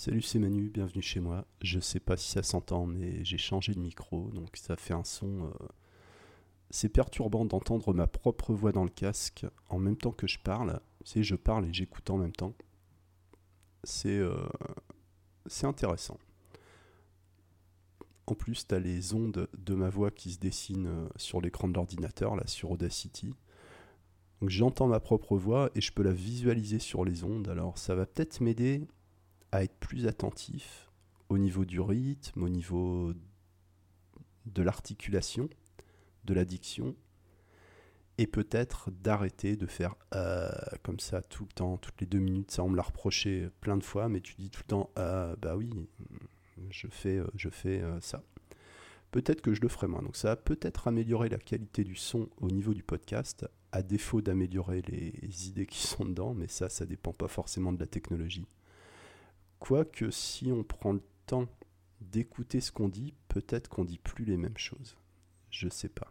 Salut, c'est Manu, bienvenue chez moi. Je sais pas si ça s'entend, mais j'ai changé de micro, donc ça fait un son. Euh, c'est perturbant d'entendre ma propre voix dans le casque en même temps que je parle. C'est je parle et j'écoute en même temps. C'est euh, intéressant. En plus, tu les ondes de ma voix qui se dessinent euh, sur l'écran de l'ordinateur, là, sur Audacity. Donc j'entends ma propre voix et je peux la visualiser sur les ondes. Alors ça va peut-être m'aider à être plus attentif au niveau du rythme, au niveau de l'articulation, de la diction, et peut-être d'arrêter de faire euh, comme ça tout le temps, toutes les deux minutes. Ça, on me l'a reproché plein de fois, mais tu dis tout le temps, euh, bah oui, je fais, euh, je fais ça. Peut-être que je le ferai moins. Donc ça va peut-être améliorer la qualité du son au niveau du podcast, à défaut d'améliorer les idées qui sont dedans, mais ça, ça dépend pas forcément de la technologie. Quoique si on prend le temps d'écouter ce qu'on dit, peut-être qu'on dit plus les mêmes choses. Je sais pas.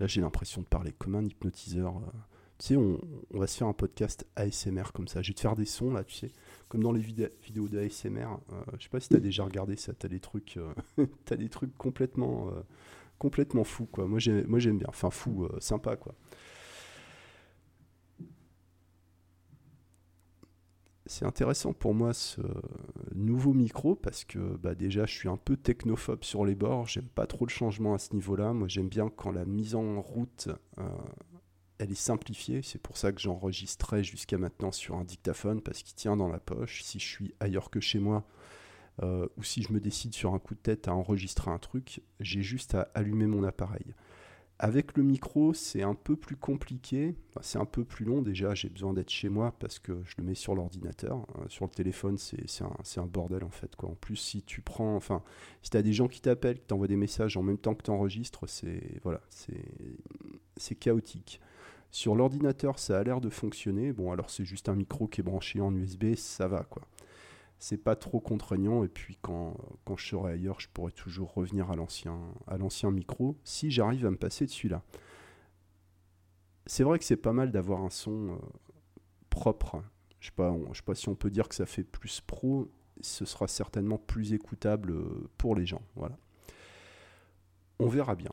Là, j'ai l'impression de parler comme un hypnotiseur. Euh. Tu sais, on, va se faire un podcast ASMR comme ça. Je vais te faire des sons là, tu sais, comme dans les vidéos d'ASMR. Euh, je sais pas si tu as déjà regardé ça. Tu as des trucs, euh, as des trucs complètement, complètement fous quoi. Moi, j'aime bien. Enfin, fou, sympa quoi. C'est intéressant pour moi ce nouveau micro parce que bah, déjà je suis un peu technophobe sur les bords, j'aime pas trop le changement à ce niveau-là. Moi j'aime bien quand la mise en route euh, elle est simplifiée. C'est pour ça que j'enregistrais jusqu'à maintenant sur un dictaphone parce qu'il tient dans la poche. Si je suis ailleurs que chez moi euh, ou si je me décide sur un coup de tête à enregistrer un truc, j'ai juste à allumer mon appareil. Avec le micro, c'est un peu plus compliqué. c'est un peu plus long déjà. J'ai besoin d'être chez moi parce que je le mets sur l'ordinateur. Euh, sur le téléphone, c'est un, bordel en fait. Quoi. En plus, si tu prends, enfin, si tu as des gens qui t'appellent, qui t'envoient des messages en même temps que tu enregistres, c'est voilà, c'est chaotique. Sur l'ordinateur, ça a l'air de fonctionner. Bon, alors c'est juste un micro qui est branché en USB, ça va quoi c'est pas trop contraignant. Et puis quand, quand je serai ailleurs, je pourrai toujours revenir à l'ancien, à l'ancien micro si j'arrive à me passer de celui-là. C'est vrai que c'est pas mal d'avoir un son euh, propre. Je sais pas, je sais pas si on peut dire que ça fait plus pro. Ce sera certainement plus écoutable euh, pour les gens. Voilà. On verra bien.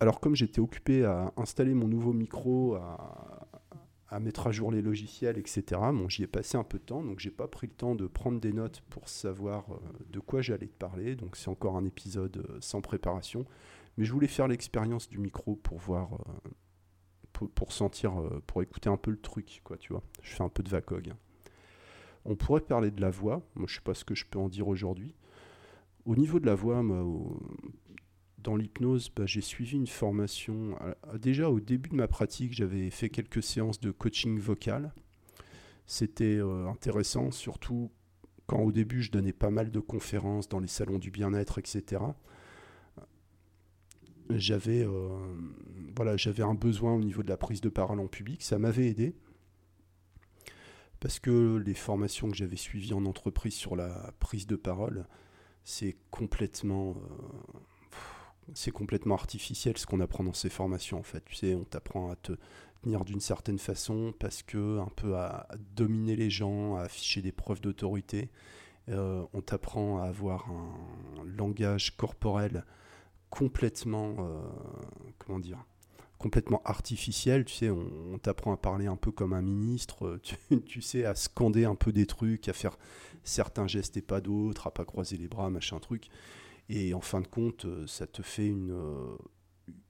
Alors comme j'étais occupé à installer mon nouveau micro, à, à mettre à jour les logiciels, etc. Bon, j'y ai passé un peu de temps, donc j'ai pas pris le temps de prendre des notes pour savoir euh, de quoi j'allais te parler. Donc c'est encore un épisode euh, sans préparation, mais je voulais faire l'expérience du micro pour voir, euh, pour, sentir, pour écouter un peu le truc, quoi, tu vois. Je fais un peu de VACOG. Hein. On pourrait parler de la voix. Moi, je sais pas ce que je peux en dire aujourd'hui. Au niveau de la voix, moi, dans l'hypnose, bah, j'ai suivi une formation. Déjà au début de ma pratique, j'avais fait quelques séances de coaching vocal. C'était euh, intéressant, surtout quand au début je donnais pas mal de conférences dans les salons du bien-être, etc. J'avais euh, voilà, un besoin au niveau de la prise de parole en public. Ça m'avait aidé parce que les formations que j'avais suivies en entreprise sur la prise de parole, c'est complètement euh, c'est complètement artificiel ce qu'on apprend dans ces formations en fait. Tu sais, on t'apprend à te tenir d'une certaine façon parce que un peu à dominer les gens, à afficher des preuves d'autorité. Euh, on t'apprend à avoir un langage corporel complètement, euh, comment dire, complètement artificiel. Tu sais, on, t'apprend à parler un peu comme un ministre. Tu, tu, sais, à scander un peu des trucs, à faire certains gestes et pas d'autres, à pas croiser les bras, machin truc. Et en fin de compte, euh, ça te fait une, euh,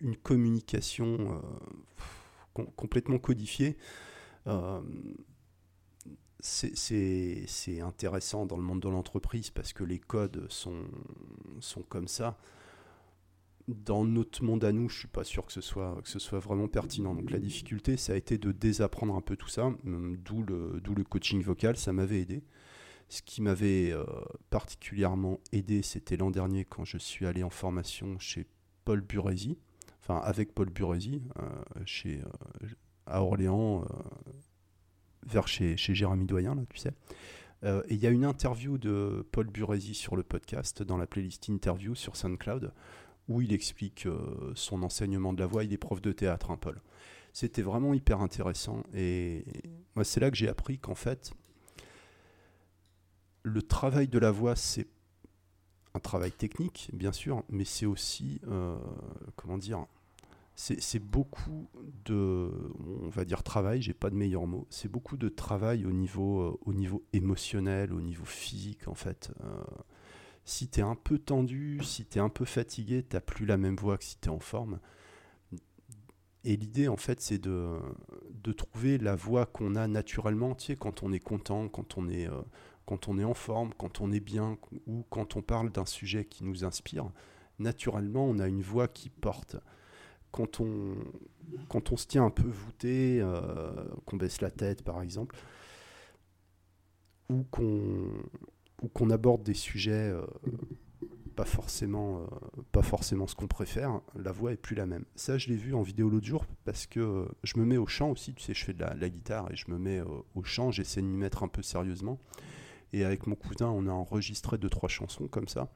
une communication euh, complètement codifiée. c'est intéressant dans le monde de l'entreprise parce que les codes sont, sont comme ça. Dans notre monde à nous, je suis pas sûr que ce soit, que ce soit vraiment pertinent. Donc la difficulté, ça a été de désapprendre un peu tout ça, d'où le, le coaching vocal, ça m'avait aidé. Ce qui m'avait euh, particulièrement aidé, c'était l'an dernier quand je suis allé en formation chez Paul Burezi, enfin avec Paul Burezi, euh, chez, euh, à Orléans, vers chez, chez Jérémy Doyen, là, tu sais. et il y a une interview de Paul Burezi sur le podcast, dans la playlist Interview sur SoundCloud, où il explique son enseignement de la voix. Il est prof de théâtre, hein, Paul. C'était vraiment hyper intéressant. Et c'est là que j'ai appris qu'en fait, le travail de la voix, c'est un travail technique, bien sûr, mais c'est aussi, euh, comment dire, c'est beaucoup de, travail, j'ai pas de meilleur mot, c'est beaucoup de travail au niveau, euh, au niveau émotionnel, au niveau physique en fait. Euh, si tu es un peu tendu, si tu es un peu fatigué, tu plus la même voix que si tu en forme. Et l'idée en fait c'est de, de trouver la voix qu'on a naturellement, tu sais, quand on est content, quand on est, quand on est en forme, quand on est bien, ou quand on parle d'un sujet qui nous inspire, naturellement on a une voix qui porte quand on, quand on se tient un peu voûté, euh, qu'on baisse la tête par exemple, ou qu'on qu'on aborde des sujets euh, pas, forcément, euh, pas forcément ce qu'on préfère, la voix est plus la même. Ça, je l'ai vu en vidéo l'autre jour parce que je me mets au chant aussi, tu sais, je fais de la, guitare et je me mets au chant, j'essaie de m'y mettre un peu sérieusement. Et avec mon cousin, on a enregistré deux, trois chansons comme ça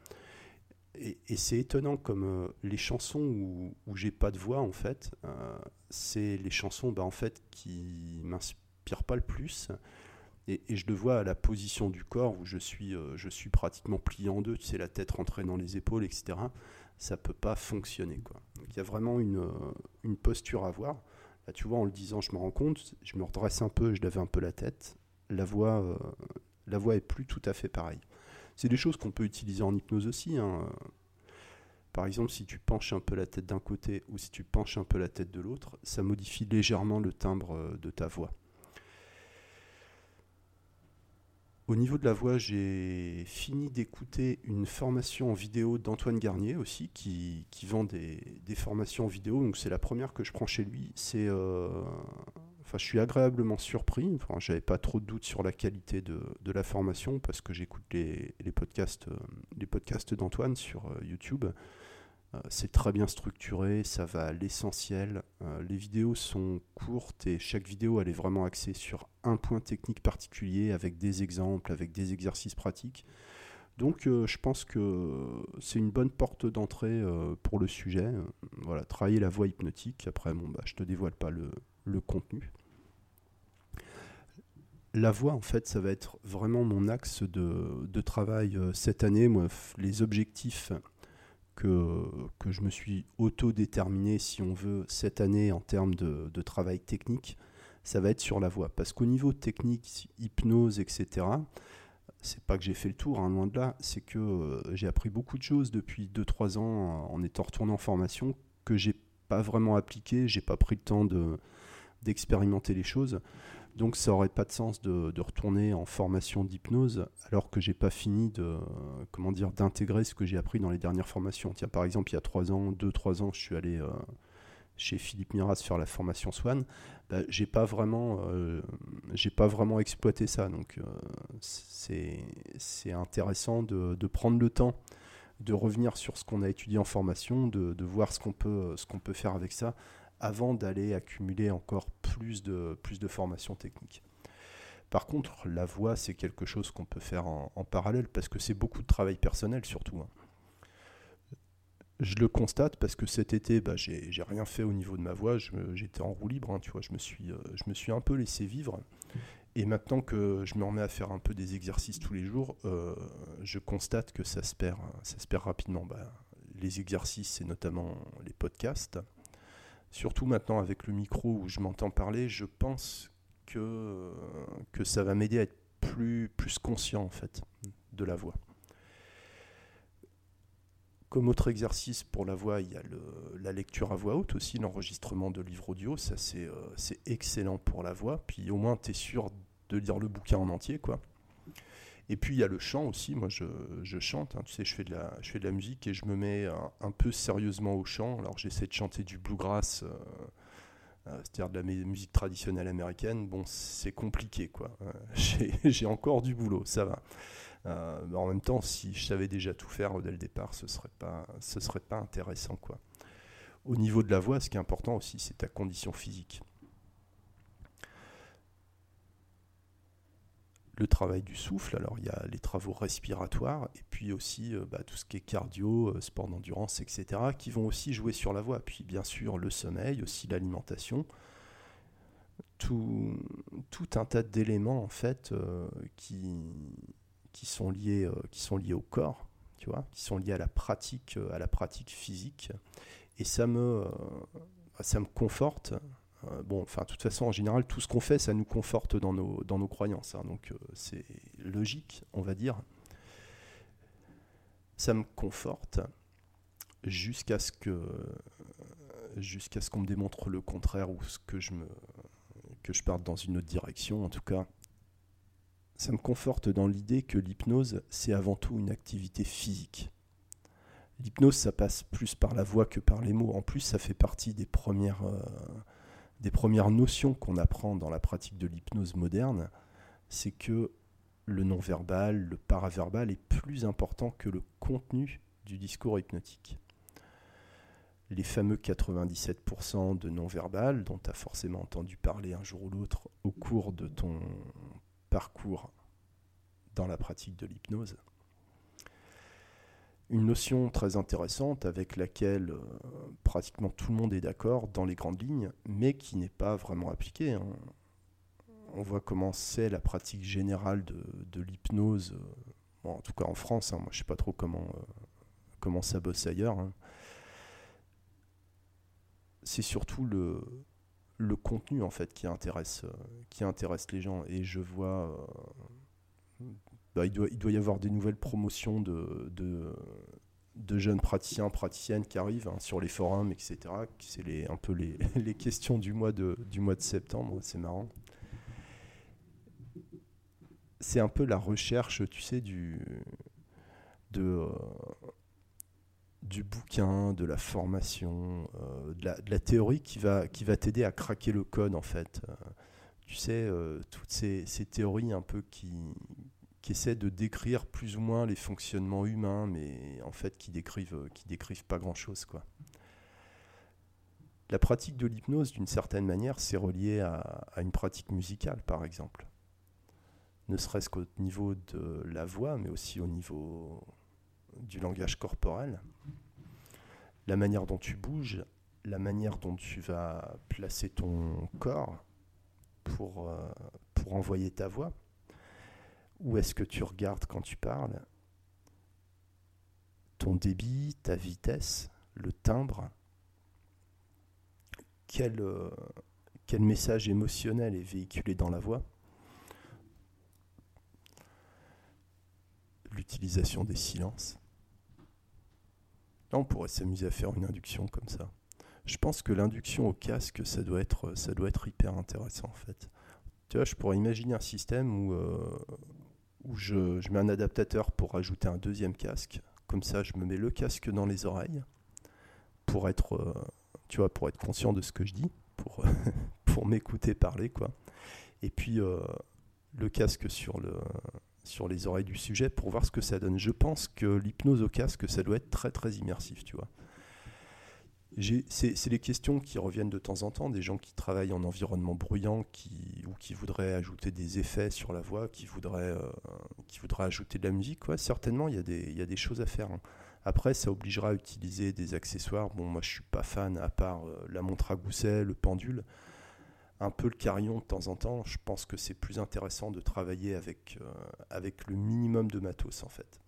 et, c'est étonnant comme euh, les chansons où, où j'ai pas de voix en fait, euh, c'est les chansons bah, en fait qui m'inspirent pas le plus. Et, je le vois à la position du corps où je suis, euh, je suis pratiquement plié en deux, tu sais, la tête rentrée dans les épaules, etc. Ça peut pas fonctionner. Quoi. il y a vraiment une, posture à avoir. Là, tu vois, en le disant, je me rends compte, je me redresse un peu, je lève un peu la tête. La voix, la voix est plus tout à fait pareille. C'est des choses qu'on peut utiliser en hypnose aussi. Hein. Par exemple, si tu penches un peu la tête d'un côté ou si tu penches un peu la tête de l'autre, ça modifie légèrement le timbre euh, de ta voix. Au niveau de la voix, j'ai fini d'écouter une formation en vidéo d'Antoine Garnier aussi, qui, vend des, formations en vidéo. Donc c'est la première que je prends chez lui. C'est euh, Enfin, je suis agréablement surpris. Enfin, j'avais pas trop de doutes sur la qualité de, la formation parce que j'écoute les, podcasts, euh, les podcasts d'Antoine sur euh, YouTube. Euh, c'est très bien structuré, ça va à l'essentiel. les vidéos sont courtes et chaque vidéo elle est vraiment axée sur un point technique particulier avec des exemples, avec des exercices pratiques. Donc je pense que c'est une bonne porte d'entrée pour le sujet. voilà, travailler la voix hypnotique. Après, bon, bah, je te dévoile pas le, le contenu la voix, en fait, ça va être vraiment mon axe de, travail euh, cette année. Les objectifs que, je me suis auto-déterminé, si on veut, cette année en termes de, travail technique, ça va être sur la voix. Parce qu'au niveau technique, hypnose, etc., c'est pas que j'ai fait le tour, hein, loin de là, c'est que euh, j'ai appris beaucoup de choses depuis 2-3 ans en étant retourné en formation que j'ai pas vraiment appliqué, j'ai pas pris le temps d'expérimenter les choses. Donc ça aurait pas de sens de, retourner en formation d'hypnose alors que j'ai pas fini de comment dire d'intégrer ce que j'ai appris dans les dernières formations. Tiens, par exemple, il y a trois ans, deux trois ans, je suis allé euh, chez Philippe Miras faire la formation Swan. Bah, j'ai pas vraiment euh, j'ai pas vraiment exploité ça. Donc euh, c'est intéressant de, de, prendre le temps de revenir sur ce qu'on a étudié en formation, de, de voir ce qu'on peut ce qu'on peut faire avec ça avant d'aller accumuler encore plus de, plus de formations techniques. Par contre, la voix, c'est quelque chose qu'on peut faire en, parallèle parce que c'est beaucoup de travail personnel surtout. Hein. Je le constate parce que cet été, bah, j'ai rien fait au niveau de ma voix, j'étais en roue libre, hein, tu vois, je me, suis, euh, je me suis un peu laissé vivre. Et maintenant que je me remets à faire un peu des exercices tous les jours, euh, je constate que ça se perd, ça se perd rapidement. Bah, les exercices, c'est notamment les podcasts surtout maintenant avec le micro où je m'entends parler, je pense que, ça va m'aider à être plus, plus conscient en fait de la voix. Comme autre exercice pour la voix, il y a la lecture à voix haute aussi, l'enregistrement de livres audio, ça c'est euh, excellent pour la voix, puis au moins tu es sûr de lire le bouquin en entier quoi. Et puis il y a le chant aussi. Moi, je, je chante. Hein. tu sais, je fais, de la, je fais de la musique et je me mets un, peu sérieusement au chant. Alors, j'essaie de chanter du bluegrass, euh, euh, c'est-à-dire de la musique traditionnelle américaine. Bon, c'est compliqué, quoi. Euh, j'ai encore du boulot, ça va. en même temps, si je savais déjà tout faire dès le départ, ce serait pas, serait pas intéressant, quoi. Au niveau de la voix, ce qui est important aussi, c'est ta condition physique. Le travail du souffle. Alors il y a les travaux respiratoires et puis aussi euh, bah, tout ce qui est cardio, euh, sport d'endurance, etc. qui vont aussi jouer sur la voix. Puis bien sûr le sommeil, aussi l'alimentation. Tout, tout, un tas d'éléments en fait euh, qui, sont liés au corps, tu vois, qui sont liés à la pratique, à la pratique physique. Et ça me, ça me conforte. Bon, enfin, de toute façon, en général, tout ce qu'on fait, ça nous conforte dans nos, dans nos croyances. Hein. donc, c'est logique, on va dire. Ça me conforte jusqu'à ce que jusqu'à ce qu'on me démontre le contraire ou ce que je me que je parte dans une autre direction en tout cas ça me conforte dans l'idée que l'hypnose c'est avant tout une activité physique l'hypnose ça passe plus par la voix que par les mots en plus ça fait partie des premières euh, des premières notions qu'on apprend dans la pratique de l'hypnose moderne c'est que le non-verbal, le paraverbal est plus important que le contenu du discours hypnotique les fameux 97% de non-verbal dont tu as forcément entendu parler un jour ou l'autre au cours de ton parcours dans la pratique de l'hypnose. Une notion très intéressante avec laquelle euh, pratiquement tout le monde est d'accord dans les grandes lignes, mais qui n'est pas vraiment appliquée. Hein. On voit comment c'est la pratique générale de, l'hypnose, euh, en tout cas en France, hein. moi je ne sais pas trop comment, euh, comment ça bosse ailleurs. Hein c'est surtout le, le contenu en fait qui intéresse, qui intéresse les gens. Et je vois, bah, il, doit, il doit y avoir des nouvelles promotions de, de, jeunes praticiens, praticiennes qui arrivent hein, sur les forums, etc. C'est les, un peu les, les, questions du mois de, du mois de septembre, c'est marrant. C'est un peu la recherche, tu sais, du, de, euh, du bouquin, de la formation, euh, de, la, théorie qui va, qui va t'aider à craquer le code en fait. Euh, tu sais, toutes ces, théories un peu qui, qui essaient de décrire plus ou moins les fonctionnements humains, mais en fait qui décrivent, qui décrivent pas grand-chose. La pratique de l'hypnose, d'une certaine manière, c'est relié à, une pratique musicale, par exemple. Ne serait-ce qu'au niveau de la voix, mais aussi au niveau du langage corporel, la manière dont tu bouges, la manière dont tu vas placer ton corps pour, euh, pour envoyer ta voix. Où est-ce que tu regardes quand tu parles? Ton débit, ta vitesse, le timbre? Quel, euh, quel message émotionnel est véhiculé dans la voix? L'utilisation des silences? Là, on pourrait s'amuser à faire une induction comme ça. Je pense que l'induction au casque, ça doit être, ça doit être hyper intéressant en fait. Tu vois, je pourrais imaginer un système où, euh, où je, mets un adaptateur pour ajouter un deuxième casque. Comme ça, je me mets le casque dans les oreilles pour être, euh, tu vois, pour être conscient de ce que je dis, pour, pour m'écouter parler, quoi. Et puis euh, le casque sur le, sur les oreilles du sujet pour voir ce que ça donne. Je pense que l'hypnose au casque, ça doit être très très immersif, tu vois. C'est les questions qui reviennent de temps en temps, des gens qui travaillent en environnement bruyant qui, ou qui voudraient ajouter des effets sur la voix, qui voudraient, euh, qui ajouter de la musique. Ouais, certainement, il y, a des, y a des choses à faire. Hein. Après, ça obligera à utiliser des accessoires. Bon, moi, je suis pas fan, à part euh, la montre à gousset, le pendule un peu le carillon de temps en temps, je pense que c'est plus intéressant de travailler avec, euh, avec le minimum de matos en fait.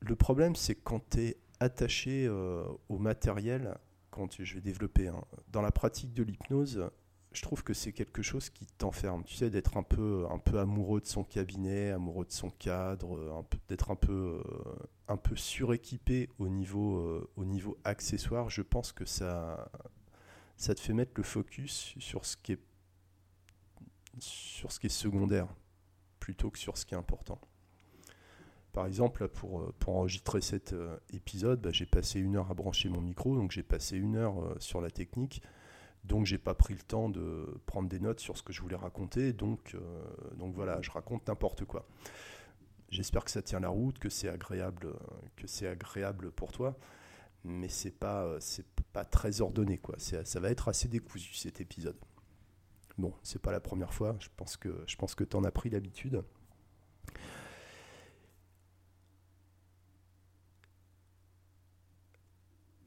Le problème, c'est quand tu es attaché euh, au matériel, quand je vais développer, dans la pratique de l'hypnose, je trouve que c'est quelque chose qui t'enferme. Tu sais, d'être un peu, un peu amoureux de son cabinet, amoureux de son cadre, d'être un peu, euh, un peu suréquipé au niveau, au niveau accessoire. Je pense que ça, ça te fait mettre le focus sur ce qui est, sur ce qui est secondaire plutôt que sur ce qui est important. Par exemple, pour, euh, pour enregistrer cet euh, épisode, bah, j'ai passé une heure à brancher mon micro, donc j'ai passé une heure euh, sur la technique, donc j'ai pas pris le temps de prendre des notes sur ce que je voulais raconter, donc, donc voilà, je raconte n'importe quoi. J'espère que ça tient la route, que c'est agréable, que c'est agréable pour toi mais c'est pas c'est pas très ordonné quoi. Ça va être assez décousu cet épisode. Bon, c'est pas la première fois. Je pense que je pense que t'en as pris l'habitude.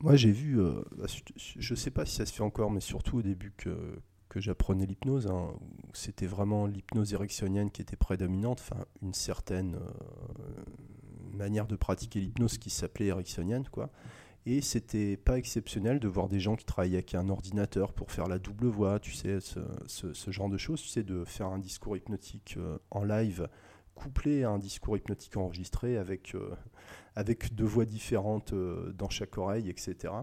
Moi, j'ai vu, euh, bah, je sais pas si ça se fait encore, mais surtout au début que, que j'apprenais l'hypnose. Hein, c'était vraiment l'hypnose érectionienne qui était prédominante, enfin une certaine euh, manière de pratiquer l'hypnose qui s'appelait érectionienne, quoi. Et c'était pas exceptionnel de voir des gens qui travaillaient avec un ordinateur pour faire la double voix, tu sais, ce, genre de choses, tu sais, de faire un discours hypnotique euh, en live couplé à un discours hypnotique enregistré avec, avec deux voix différentes dans chaque oreille, etc.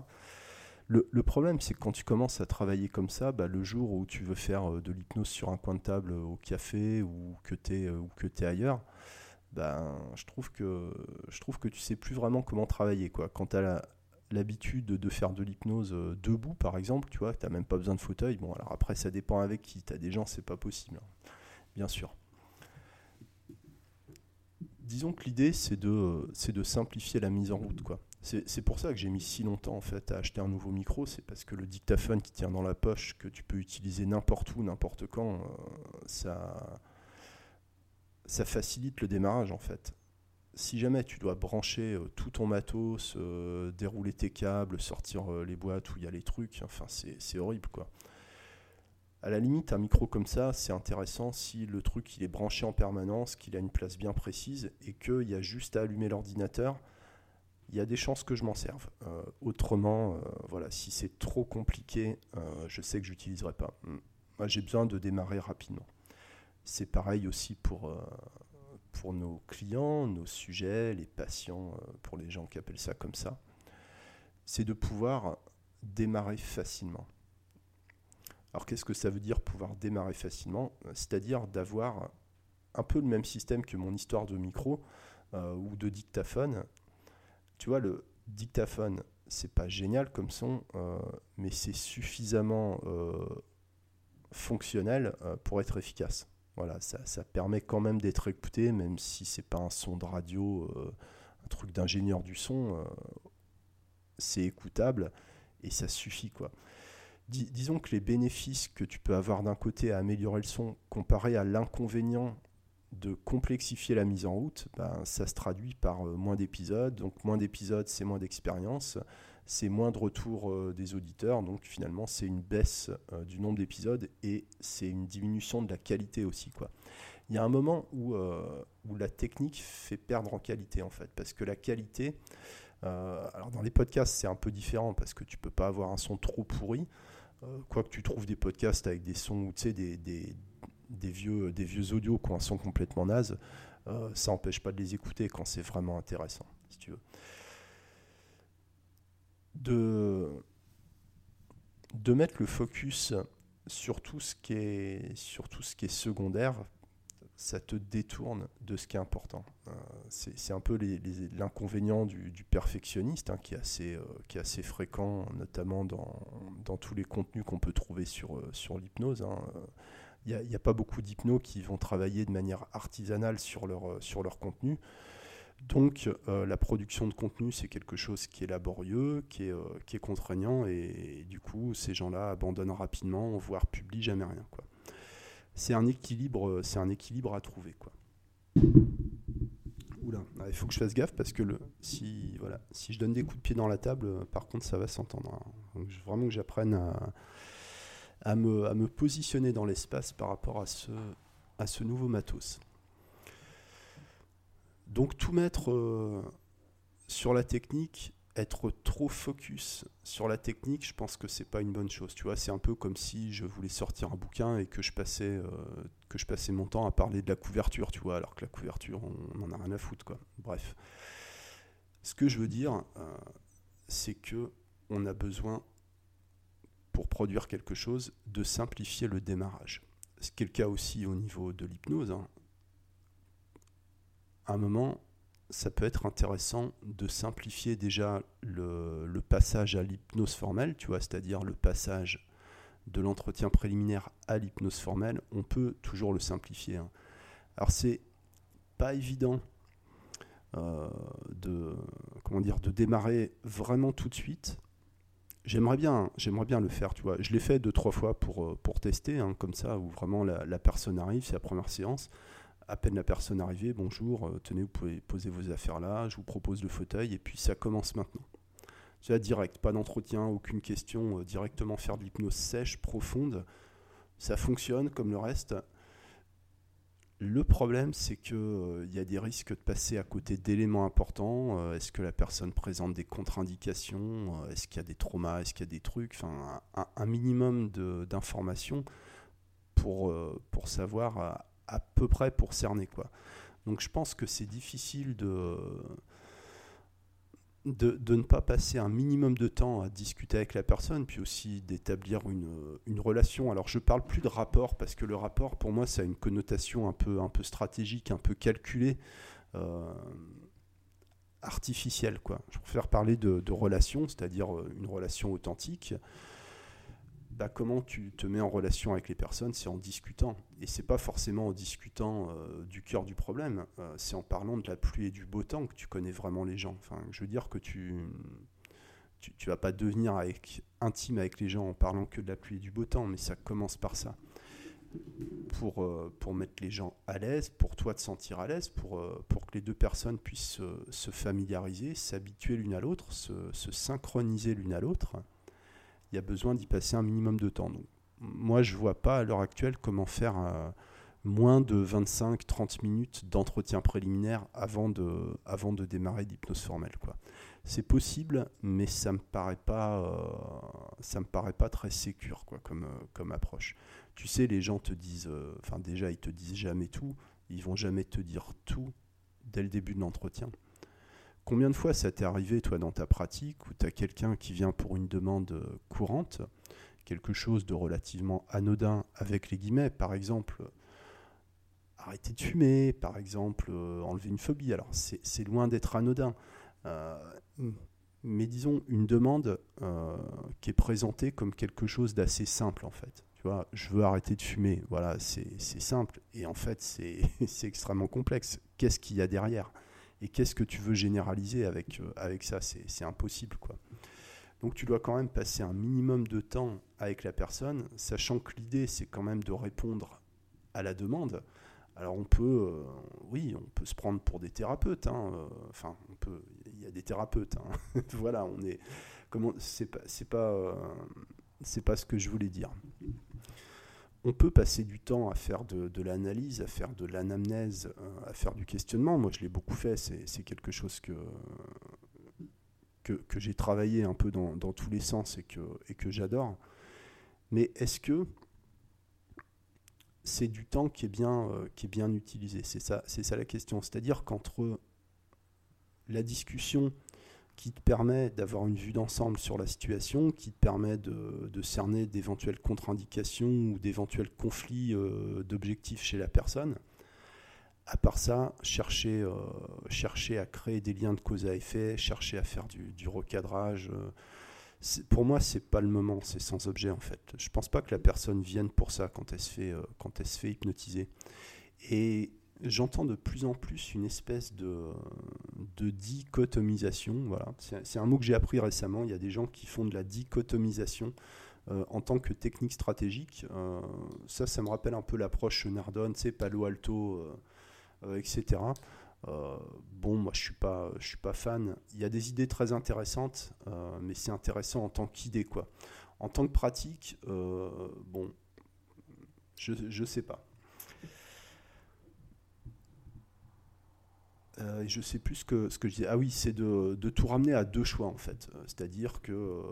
Le, problème, c'est que quand tu commences à travailler comme ça, bah, le jour où tu veux faire euh, de l'hypnose sur un coin de table euh, au café ou que tu es, euh, ailleurs, ben, je, trouve que, je trouve tu sais plus vraiment comment travailler. Quoi. Quand tu as l'habitude de faire de l'hypnose debout, par exemple, tu vois, tu n'as même pas besoin de fauteuil. Bon, alors après, ça dépend avec qui. Tu as des gens, c'est pas possible, hein, bien sûr. Disons que l'idée, c'est de, de simplifier la mise en route. Quoi. C'est pour ça que j'ai mis si longtemps en fait à acheter un nouveau micro, c'est parce que le dictaphone qui tient dans la poche, que tu peux utiliser n'importe où, n'importe quand, euh, ça, ça facilite le démarrage en fait. Si jamais tu dois brancher euh, tout ton matos, euh, dérouler tes câbles, sortir les boîtes où il y a les trucs, enfin c'est horrible quoi. À la limite, un micro comme ça, c'est intéressant si le truc il est branché en permanence, qu'il a une place bien précise et qu'il y a juste à allumer l'ordinateur il y a des chances que je m'en serve. Euh, autrement, euh, voilà, si c'est trop compliqué, euh, je sais que j'utiliserai pas. Hmm. Moi, j'ai besoin de démarrer rapidement. C'est pareil aussi pour, pour nos clients, nos sujets, les patients, pour les gens qui appellent ça comme ça. C'est de pouvoir démarrer facilement. Alors qu'est-ce que ça veut dire pouvoir démarrer facilement? C'est-à-dire d'avoir un peu le même système que mon histoire de micro ou de dictaphone, tu vois, le dictaphone, c'est pas génial comme son, euh, mais c'est suffisamment euh, fonctionnel euh, pour être efficace. Voilà, ça, permet quand même d'être écouté, même si c'est pas un son de radio, un truc d'ingénieur du son, c'est écoutable et ça suffit quoi. Disons que les bénéfices que tu peux avoir d'un côté à améliorer le son comparé à l'inconvénient de complexifier la mise en route, ben, ça se traduit par euh, moins d'épisodes. Donc moins d'épisodes, c'est moins d'expérience, c'est moins de retour euh, des auditeurs. Donc finalement, c'est une baisse euh, du nombre d'épisodes et c'est une diminution de la qualité aussi. Quoi. Il y a un moment où, où la technique fait perdre en qualité en fait, parce que la qualité, alors dans les podcasts c'est un peu différent parce que tu peux pas avoir un son trop pourri. Quoique tu trouves des podcasts avec des sons, sais, des, des des vieux, des vieux audios qui ont un son complètement naze, euh, ça n'empêche pas de les écouter quand c'est vraiment intéressant, si tu veux. De, de mettre le focus sur tout ce qui est, sur tout ce qui est secondaire, ça te détourne de ce qui est important. Euh, c'est un peu l'inconvénient du, perfectionniste hein, qui, est assez, euh, qui est assez fréquent, notamment dans, tous les contenus qu'on peut trouver sur, sur l'hypnose. Hein il n'y a, pas beaucoup d'hypnos qui vont travailler de manière artisanale sur leur, euh, sur contenu. Donc euh, la production de contenu, c'est quelque chose qui est laborieux, qui est, euh, contraignant, et, du coup, ces gens-là abandonnent rapidement, voire publient jamais rien. C'est un équilibre, c'est un équilibre à trouver. Quoi. Oula, ah, il faut que je fasse gaffe parce que le, si, voilà, si je donne des coups de pied dans la table, par contre, ça va s'entendre. Hein. vraiment que j'apprenne à à me, à me positionner dans l'espace par rapport à ce, à ce nouveau matos. Donc tout mettre euh, sur la technique, être trop focus sur la technique, je pense que c'est pas une bonne chose. Tu vois, c'est un peu comme si je voulais sortir un bouquin et que je passais euh, que je passais mon temps à parler de la couverture, tu vois, alors que la couverture, on n'en a rien à foutre, quoi. Bref, ce que je veux dire, euh, c'est que on a besoin pour produire quelque chose, de simplifier le démarrage. Ce qui est le cas aussi au niveau de l'hypnose. Hein. À un moment, ça peut être intéressant de simplifier déjà le, passage à l'hypnose formelle, tu vois, c'est-à-dire le passage de l'entretien préliminaire à l'hypnose formelle, on peut toujours le simplifier. Hein. Alors c'est pas évident euh, de comment dire de démarrer vraiment tout de suite J'aimerais bien, j'aimerais bien le faire, tu vois. Je l'ai fait deux, trois fois pour, euh, pour tester, hein, comme ça, où vraiment la, personne arrive, c'est la première séance. À peine la personne arrivée, bonjour, euh, tenez, vous pouvez poser vos affaires là, je vous propose le fauteuil, et puis ça commence maintenant. Vois, direct, pas d'entretien, aucune question, euh, directement faire de l'hypnose sèche, profonde. Ça fonctionne comme le reste. Le problème, c'est qu'il euh, y a des risques de passer à côté d'éléments importants. Est-ce que la personne présente des contre-indications? Est-ce qu'il y a des traumas? Est-ce qu'il y a des trucs? Enfin, un, minimum d'informations pour, savoir à, peu près pour cerner. Quoi. Donc je pense que c'est difficile de ne pas passer un minimum de temps à discuter avec la personne, puis aussi d'établir une, relation. Alors je parle plus de rapport, parce que le rapport, pour moi, ça a une connotation un peu, stratégique, un peu calculée, euh, artificielle. Je préfère parler de, de relation, c'est-à-dire euh, une relation authentique. Bah, comment tu te mets en relation avec les personnes, c'est en discutant. Et c'est pas forcément en discutant euh, du cœur du problème, euh, c'est en parlant de la pluie et du beau temps que tu connais vraiment les gens. Enfin, je veux dire que tu, tu, vas pas devenir intime avec les gens en parlant que de la pluie et du beau temps, mais ça commence par ça. Pour, euh, pour mettre les gens à l'aise, pour toi te sentir à l'aise, pour, pour que les deux personnes puissent se familiariser, s'habituer l'une à l'autre, se synchroniser l'une à l'autre il y a besoin d'y passer un minimum de temps. Moi, je ne vois pas à l'heure actuelle comment faire euh, moins de 25-30 minutes d'entretien préliminaire avant de, démarrer l'hypnose formelle. C'est possible, mais ça me paraît pas, euh, ça me paraît pas très sécure quoi, comme, euh, approche. Tu sais, les gens te disent, enfin déjà, ils te disent jamais tout, ils vont jamais te dire tout dès le début de l'entretien. Combien de fois ça t'est arrivé, toi, dans ta pratique, où tu as quelqu'un qui vient pour une demande euh, courante, quelque chose de relativement anodin avec les guillemets, par exemple, arrêter de fumer, par exemple, euh, enlever une phobie? Alors, c'est loin d'être anodin. Euh, mais disons, une demande qui est présentée comme quelque chose d'assez simple, en fait. Tu vois, je veux arrêter de fumer. Voilà, c'est simple. Et en fait, c'est extrêmement complexe. Qu'est-ce qu'il y a derrière? Et qu'est-ce que tu veux généraliser avec, euh, avec ça? C'est impossible. quoi. Donc tu dois quand même passer un minimum de temps avec la personne, sachant que l'idée c'est quand même de répondre à la demande. Alors on peut, euh, oui, on peut se prendre pour des thérapeutes. Hein, euh, enfin, il y a des thérapeutes. Hein. voilà, on est, comment, c'est pas, c'est pas, c'est pas ce que je voulais dire on peut passer du temps à faire de, l'analyse, à faire de l'anamnèse, euh, à faire du questionnement. Moi, je l'ai beaucoup fait. C'est quelque chose que, que, j'ai travaillé un peu dans, tous les sens et que, et que j'adore. Mais est-ce que c'est du temps qui est bien, euh, qui est bien utilisé? C'est ça, ça la question. C'est-à-dire qu'entre la discussion qui te permet d'avoir une vue d'ensemble sur la situation, qui te permet de, cerner d'éventuelles contre-indications ou d'éventuels conflits euh, d'objectifs chez la personne. À part ça, chercher, euh, chercher à créer des liens de cause à effet, chercher à faire du, recadrage, euh, pour moi, c'est pas le moment, c'est sans objet en fait. Je pense pas que la personne vienne pour ça quand elle se fait, quand elle se fait hypnotiser. Et j'entends de plus en plus une espèce de, de dichotomisation. Voilà. C'est un mot que j'ai appris récemment. Il y a des gens qui font de la dichotomisation euh, en tant que technique stratégique. Euh, ça, ça me rappelle un peu l'approche Nardone, Palo Alto, euh, etc. bon, moi, je suis pas, je suis pas fan. Il y a des idées très intéressantes, mais c'est intéressant en tant qu'idée. En tant que pratique, bon, je, je sais pas. Euh, je sais plus ce que, je disais. Ah oui, c'est de, tout ramener à deux choix en fait. Euh, c'est-à-dire que, euh,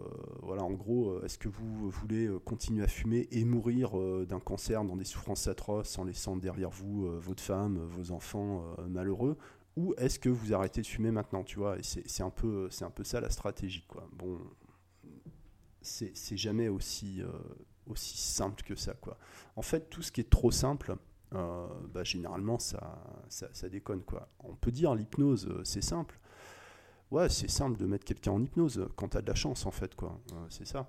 voilà, en gros, est-ce que vous voulez continuer à fumer et mourir d'un cancer dans des souffrances atroces en laissant derrière vous votre femme, vos enfants malheureux? Ou est-ce que vous arrêtez de fumer maintenant, tu vois? C'est un, peu, un peu ça la stratégie, quoi. Bon, c'est jamais aussi, aussi simple que ça, quoi. En fait, tout ce qui est trop simple, euh, bah, généralement ça, ça, déconne. Quoi. On peut dire l'hypnose, euh, c'est simple. Ouais, c'est simple de mettre quelqu'un en hypnose quand tu as de la chance, en fait. quoi. Euh, c'est ça.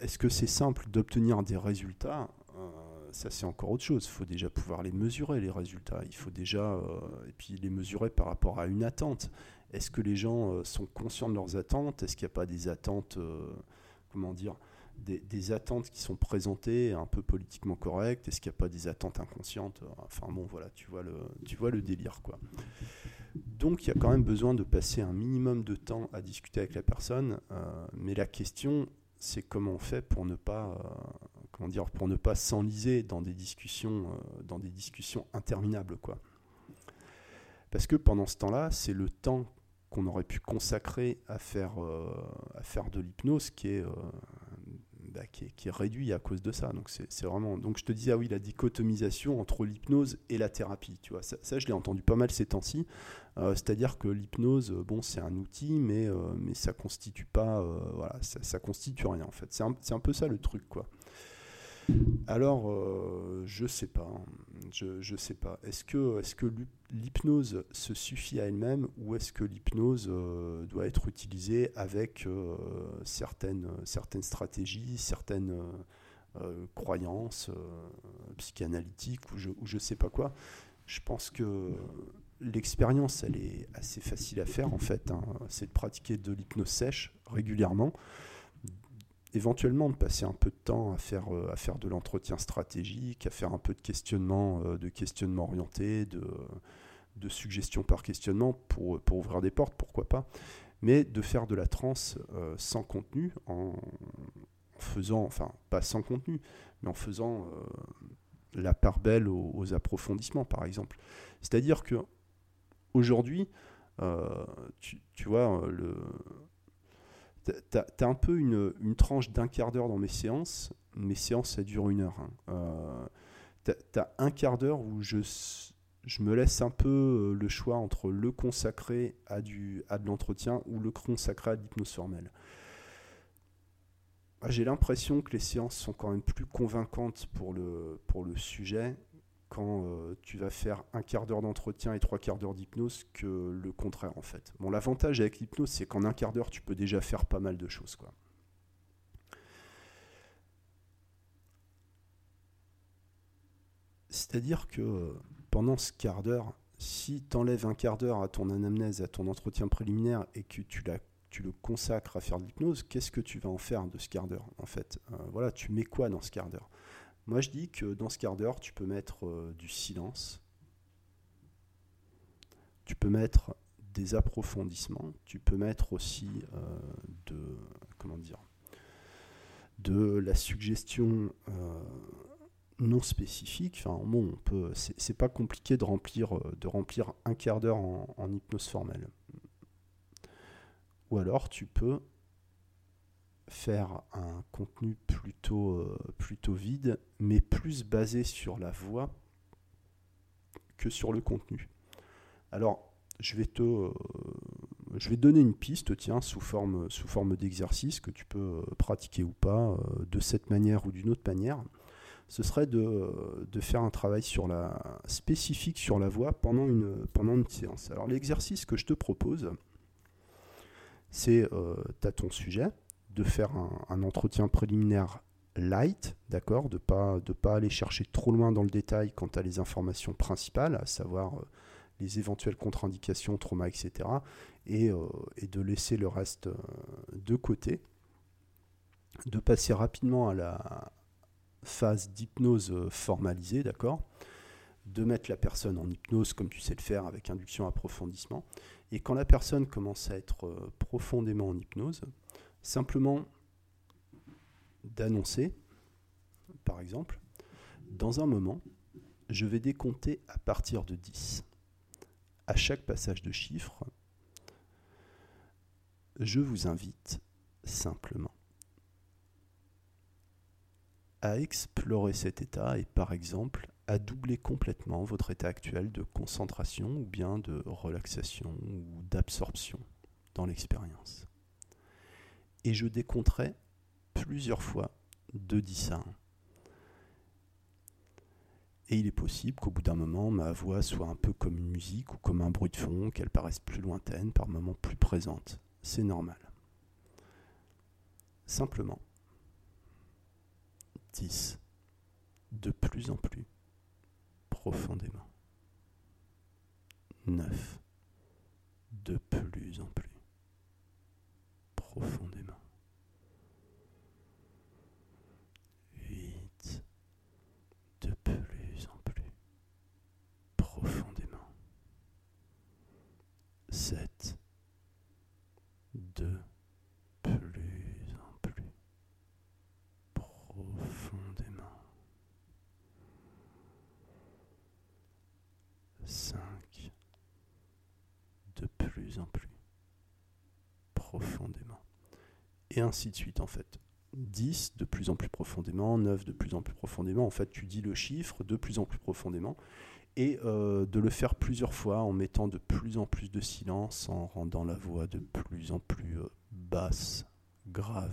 Est-ce que c'est simple d'obtenir des résultats? Ça, c'est encore autre chose. Il faut déjà pouvoir les mesurer, les résultats. Il faut déjà et puis les mesurer par rapport à une attente. Est-ce que les gens sont conscients de leurs attentes? Est-ce qu'il n'y a pas des attentes, comment dire des, attentes qui sont présentées un peu politiquement correctes Est-ce qu'il n'y a pas des attentes inconscientes Enfin bon, voilà, tu vois le, tu vois le délire, quoi. Donc il y a quand même besoin de passer un minimum de temps à discuter avec la personne, euh, mais la question, c'est comment on fait pour ne pas, euh, comment dire, pour ne pas s'enliser dans des discussions, dans des discussions interminables, quoi. Parce que pendant ce temps-là, c'est le temps qu'on aurait pu consacrer à faire, à faire de l'hypnose qui est, bah, qui, est, réduit à cause de ça. Donc c'est vraiment. Donc je te disais ah oui la dichotomisation entre l'hypnose et la thérapie. Tu vois ça, je l'ai entendu pas mal ces temps-ci. Euh, c'est-à-dire que l'hypnose bon c'est un outil mais euh, mais ça constitue pas euh, voilà ça, ça, constitue rien en fait. C'est un, un, peu ça le truc quoi. Alors, euh, je sais pas. Je, je sais pas. Est-ce que, l'hypnose se suffit à elle-même ou est-ce que l'hypnose euh, doit être utilisée avec euh, certaines, stratégies, certaines croyances psychanalytiques ou je, je sais pas quoi Je pense que l'expérience, elle est assez facile à faire en fait. Hein. C'est de pratiquer de l'hypnose sèche régulièrement éventuellement de passer un peu de temps à faire, euh, à faire de l'entretien stratégique, à faire un peu de questionnement, euh, de questionnement orienté, de, de suggestion par questionnement pour, pour ouvrir des portes, pourquoi pas. Mais de faire de la transe euh, sans contenu, en, faisant, enfin pas sans contenu, mais en faisant la part belle aux, approfondissements, par exemple. C'est-à-dire que aujourd'hui, tu, tu, vois, le, T'as as un peu une, tranche d'un quart d'heure dans mes séances. Mes séances, ça dure une heure. Hein. Euh, as un quart d'heure où je, me laisse un peu euh, le choix entre le consacrer à, du, à de l'entretien ou le consacrer à l'hypnose formelle. J'ai l'impression que les séances sont quand même plus convaincantes pour le, pour le sujet quand euh, tu vas faire un quart d'heure d'entretien et trois quarts d'heure d'hypnose que le contraire en fait. Bon, l'avantage avec l'hypnose, c'est qu'en un quart d'heure, tu peux déjà faire pas mal de choses. Quoi. C'est-à-dire que pendant ce quart d'heure, si tu enlèves un quart d'heure à ton anamnèse, à ton entretien préliminaire et que tu, tu le consacres à faire de l'hypnose, qu'est-ce que tu vas en faire de ce quart d'heure en fait? Euh, Voilà, tu mets quoi dans ce quart d'heure? Moi, je dis que dans ce quart d'heure, tu peux mettre euh, du silence, tu peux mettre des approfondissements, tu peux mettre aussi euh, de comment dire de la suggestion euh, non spécifique. Enfin, bon, on peut, c'est pas compliqué de remplir de remplir un quart d'heure en hypnose formelle. Ou alors, tu peux faire un contenu plutôt, euh, plutôt vide, mais plus basé sur la voix que sur le contenu. Alors, je vais te, euh, je vais donner une piste, tiens, sous forme, sous forme d'exercice que tu peux euh, pratiquer ou pas, de cette manière ou d'une autre manière. Ce serait de, de, faire un travail sur la, spécifique sur la voix pendant une, pendant une séance. Alors, l'exercice que je te propose, c'est, tu as ton sujet, de faire un, entretien préliminaire light, d'accord, de pas de pas aller chercher trop loin dans le détail quant à les informations principales, à savoir euh, les éventuelles contre-indications, trauma, etc., et, euh, et, de laisser le reste euh, de côté, de passer rapidement à la phase d'hypnose formalisée, d'accord, de mettre la personne en hypnose comme tu sais le faire avec induction approfondissement, et quand la personne commence à être profondément en hypnose, Simplement d'annoncer, par exemple, dans un moment, je vais décompter à partir de 10. À chaque passage de chiffre, je vous invite simplement à explorer cet état et par exemple à doubler complètement votre état actuel de concentration ou bien de relaxation ou d'absorption dans l'expérience et je décompterai plusieurs fois de 10 à 1. Et il est possible qu'au bout d'un moment, ma voix soit un peu comme une musique ou comme un bruit de fond, qu'elle paraisse plus lointaine, par moments plus présente. C'est normal. Simplement, 10 de plus en plus profondément. 9 de plus en plus profondément. 8. De plus en plus profondément. 7. De plus en plus profondément. 5, de plus en plus profondément. Et ainsi de suite en fait. 10 de plus en plus profondément, 9 de plus en plus profondément. En fait, tu dis le chiffre de plus en plus profondément et euh, de le faire plusieurs fois en mettant de plus en plus de silence, en rendant la voix de plus en plus euh, basse, grave.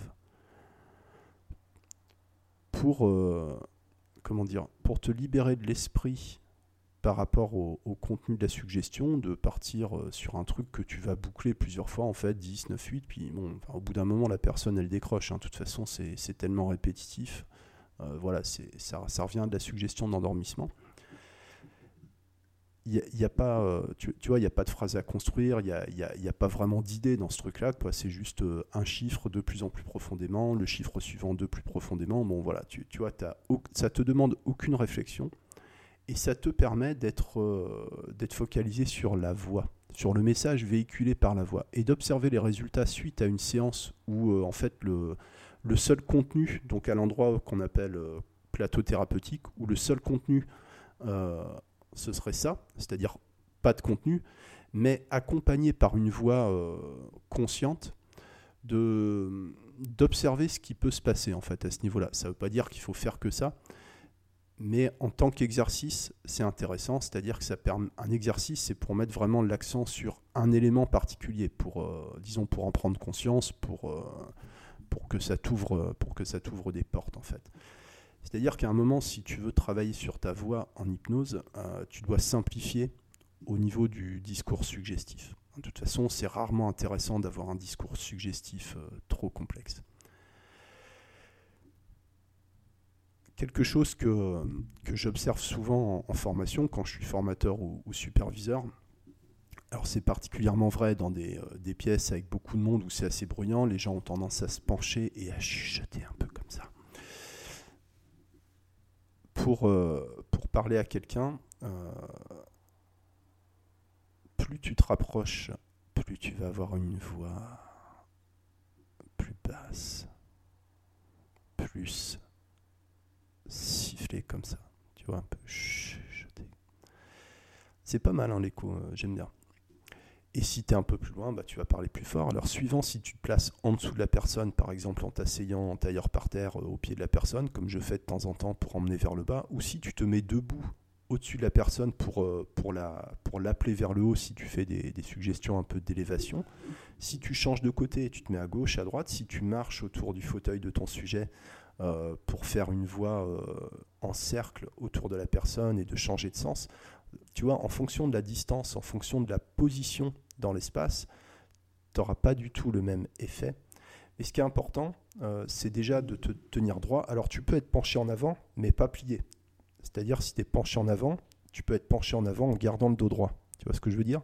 Pour, euh, comment dire, pour te libérer de l'esprit par rapport au, contenu de la suggestion, de partir sur un truc que tu vas boucler plusieurs fois, en fait, 10, 9, 8, puis bon, au bout d'un moment, la personne, elle décroche. Hein. De toute façon, c'est tellement répétitif. voilà, ça, ça revient de la suggestion d'endormissement il n'y a, euh, a pas de phrase à construire, il n'y a, y a, pas vraiment d'idée dans ce truc-là. C'est juste euh, un chiffre de plus en plus profondément, le chiffre suivant de plus profondément. Bon, voilà, tu, tu vois, as, ça te demande aucune réflexion et ça te permet d'être euh, d'être focalisé sur la voix, sur le message véhiculé par la voix et d'observer les résultats suite à une séance où, en fait, le, le seul contenu, donc à l'endroit qu'on appelle plateau thérapeutique, où le seul contenu ce serait ça, c'est-à-dire pas de contenu, mais accompagné par une voix euh, consciente d'observer ce qui peut se passer en fait à ce niveau-là. Ça ne veut pas dire qu'il faut faire que ça, mais en tant qu'exercice, c'est intéressant, c'est-à-dire que ça permet un exercice, c'est pour mettre vraiment l'accent sur un élément particulier, pour euh, disons pour en prendre conscience, pour euh, pour que ça t'ouvre des portes en fait. C'est-à-dire qu'à un moment, si tu veux travailler sur ta voix en hypnose, euh, tu dois simplifier au niveau du discours suggestif. De toute façon, c'est rarement intéressant d'avoir un discours suggestif trop complexe. Quelque chose que, que j'observe souvent en, formation quand je suis formateur ou, superviseur, alors c'est particulièrement vrai dans des, euh, des, pièces avec beaucoup de monde où c'est assez bruyant, les gens ont tendance à se pencher et à chuchoter un peu comme ça. Pour, euh, pour parler à quelqu'un, euh, plus tu te rapproches, plus tu vas avoir une voix plus basse, plus siffler comme ça, tu vois, un peu chuchoter. C'est pas mal hein, l'écho, euh, j'aime bien. Et si tu es un peu plus loin, bah, tu vas parler plus fort. Alors, suivant si tu te places en dessous de la personne, par exemple en t'asseyant en tailleur par terre euh, au pied de la personne, comme je fais de temps en temps pour emmener vers le bas, ou si tu te mets debout au-dessus de la personne pour, euh, pour, la, pour l'appeler vers le haut, si tu fais des, suggestions un peu d'élévation. Si tu changes de côté, tu te mets à gauche, à droite. Si tu marches autour du fauteuil de ton sujet euh, pour faire une voix en cercle autour de la personne et de changer de sens, tu vois, en fonction de la distance, en fonction de la position dans l'espace, tu n'auras pas du tout le même effet. Et ce qui est important, euh, c'est déjà de te tenir droit. Alors tu peux être penché en avant, mais pas plié. C'est-à-dire si tu es penché en avant, tu peux être penché en avant en gardant le dos droit. Tu vois ce que je veux dire?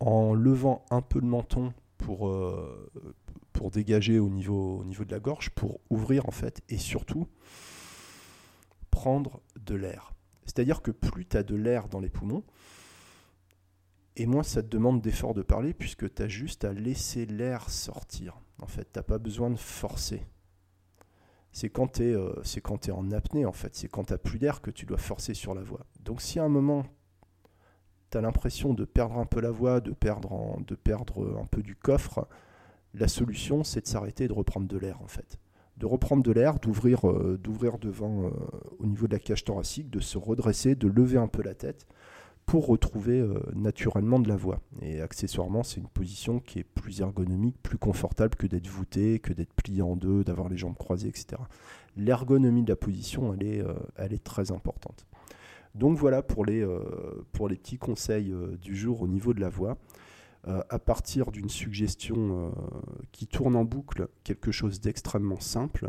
En levant un peu le menton pour, euh, pour dégager au niveau, au niveau de la gorge, pour ouvrir en fait, et surtout prendre de l'air. C'est-à-dire que plus tu as de l'air dans les poumons, et moins ça te demande d'effort de parler, puisque tu as juste à laisser l'air sortir. En fait, tu n'as pas besoin de forcer. C'est quand tu es, euh, en apnée, en fait. C'est quand tu n'as plus d'air que tu dois forcer sur la voix. Donc si à un moment, tu as l'impression de perdre un peu la voix, de perdre un peu du coffre, la solution, c'est de s'arrêter et de reprendre de l'air, en fait de reprendre de l'air, d'ouvrir euh, devant euh, au niveau de la cage thoracique, de se redresser, de lever un peu la tête pour retrouver euh, naturellement de la voix. Et accessoirement, c'est une position qui est plus ergonomique, plus confortable que d'être voûté, que d'être plié en deux, d'avoir les jambes croisées, etc. L'ergonomie de la position, elle est, elle est très importante. Donc voilà pour les, pour les petits conseils du jour au niveau de la voix. Euh, à partir d'une suggestion euh, qui tourne en boucle, quelque chose d'extrêmement simple,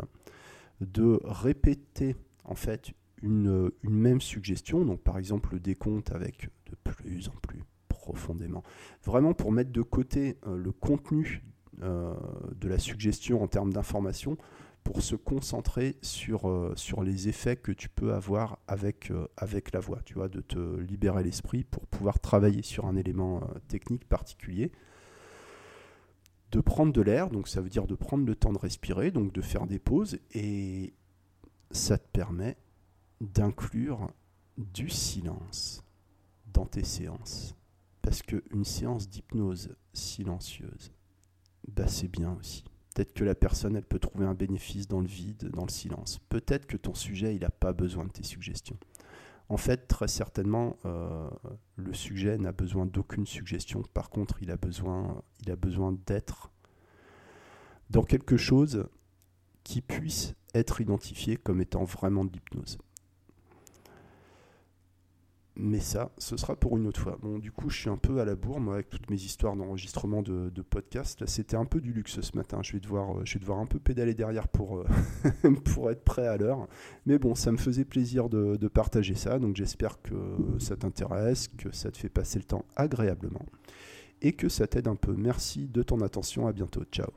de répéter en fait une, même suggestion, donc par exemple le décompte avec de plus en plus profondément, vraiment pour mettre de côté euh, le contenu de la suggestion en termes d'information pour se concentrer sur, euh, sur les effets que tu peux avoir avec, euh, avec la voix, tu vois, de te libérer l'esprit pour pouvoir travailler sur un élément euh, technique particulier. De prendre de l'air, donc ça veut dire de prendre le temps de respirer, donc de faire des pauses, et ça te permet d'inclure du silence dans tes séances. Parce qu'une séance d'hypnose silencieuse, bah c'est bien aussi. Peut-être que la personne, elle peut trouver un bénéfice dans le vide, dans le silence. Peut-être que ton sujet, n'a pas besoin de tes suggestions. En fait, très certainement, euh, le sujet n'a besoin d'aucune suggestion. Par contre, il a besoin, il a besoin d'être dans quelque chose qui puisse être identifié comme étant vraiment de l'hypnose. Mais ça, ce sera pour une autre fois. Bon, du coup, je suis un peu à la bourre, moi, avec toutes mes histoires d'enregistrement de, podcast. C'était un peu du luxe ce matin. Je vais devoir, euh, un peu pédaler derrière pour, euh, pour être prêt à l'heure. Mais bon, ça me faisait plaisir de, de partager ça. Donc, j'espère que ça t'intéresse, que ça te fait passer le temps agréablement et que ça t'aide un peu. Merci de ton attention. À bientôt. Ciao.